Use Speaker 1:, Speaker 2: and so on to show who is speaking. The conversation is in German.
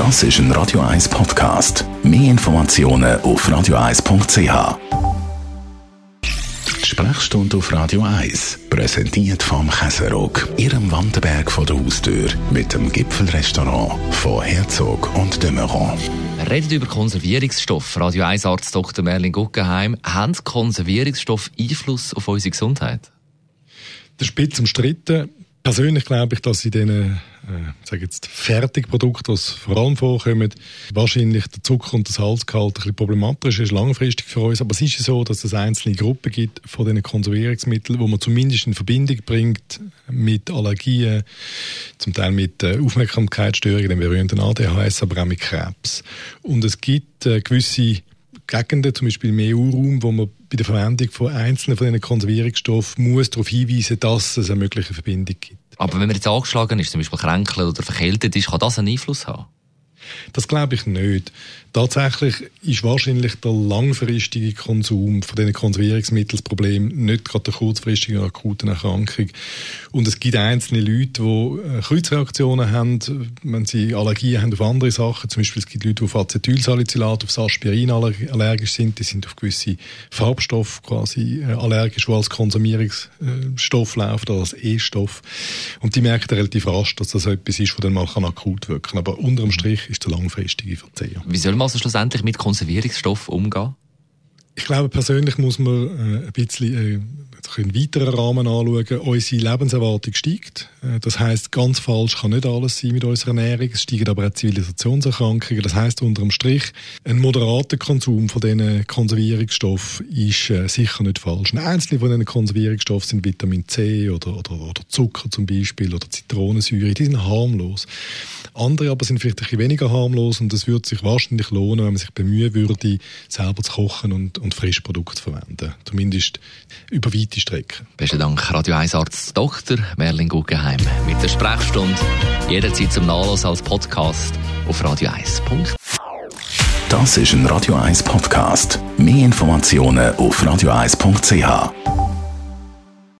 Speaker 1: Das ist ein Radio 1 Podcast. Mehr Informationen auf radio1.ch. Sprechstunde auf Radio 1, präsentiert vom Käserock, Ihrem Wanderberg vor der Haustür, mit dem Gipfelrestaurant von Herzog und de Meuron.
Speaker 2: Wir reden über Konservierungsstoff. Radio 1 Arzt Dr. Merlin Guggenheim. Haben Konservierungsstoffe Einfluss auf unsere Gesundheit?
Speaker 3: Der Spitz umstritten. Persönlich glaube ich, dass in diesen äh, sage jetzt Fertigprodukte, die vor allem vorkommen, wahrscheinlich der Zucker und das Salzgehalt ein bisschen problematisch ist, langfristig für uns. Aber es ist so, dass es einzelne Gruppen gibt von diesen Konservierungsmitteln, wo man zumindest in Verbindung bringt mit Allergien, zum Teil mit äh, Aufmerksamkeitsstörungen, dem berühmten ADHS, aber auch mit Krebs. Und es gibt äh, gewisse Gegenden, zum Beispiel im EU-Raum, wo man bei der Verwendung von einzelnen von diesen Konservierungsstoffen muss darauf hinweisen, dass es eine mögliche Verbindung gibt.
Speaker 2: Aber wenn man jetzt angeschlagen ist, zum Beispiel kränkelt oder verkältet ist, kann das einen Einfluss haben?
Speaker 3: Das glaube ich nicht. Tatsächlich ist wahrscheinlich der langfristige Konsum von diesen Konservierungsmitteln das Problem, nicht gerade der kurzfristige akuten Erkrankung. Und es gibt einzelne Leute, die äh, Kreuzreaktionen haben, wenn sie Allergien haben auf andere Sachen. Zum Beispiel es gibt Leute, die auf Acetylsalicylat, auf Aspirin allergisch sind. Die sind auf gewisse Farbstoffe quasi äh, allergisch, die als Konsumierungsstoff laufen oder als E-Stoff. Und die merken relativ rasch, dass das etwas ist, was dann mal akut wirken kann. Aber unterm Strich ist der langfristige Verzehr.
Speaker 2: Wie soll man also schlussendlich mit Konservierungsstoffen umgehen?
Speaker 3: Ich glaube, persönlich muss man äh, ein bisschen äh, einen weiteren Rahmen anschauen. Unsere Lebenserwartung steigt. Äh, das heißt, ganz falsch kann nicht alles sein mit unserer Ernährung. Es steigen aber auch Zivilisationserkrankungen. Das heißt unterm Strich, ein moderater Konsum von diesen Konservierungsstoffen ist sicher nicht falsch. Einzelne von diesen Konservierungsstoffen sind Vitamin C oder, oder, oder Zucker zum Beispiel oder Zitronensäure. Die sind harmlos. Andere aber sind vielleicht ein bisschen weniger harmlos und es würde sich wahrscheinlich lohnen, wenn man sich bemühen würde, selber zu kochen und, und Frischprodukte zu verwenden. Zumindest über weite Strecken.
Speaker 2: Besten Dank, Radio 1 Arzt Dr. Merlin Guggenheim. Mit der Sprechstunde jederzeit zum Nachlass als Podcast auf radio1.ch.
Speaker 1: Das ist ein Radio 1 Podcast. Mehr Informationen auf radio1.ch.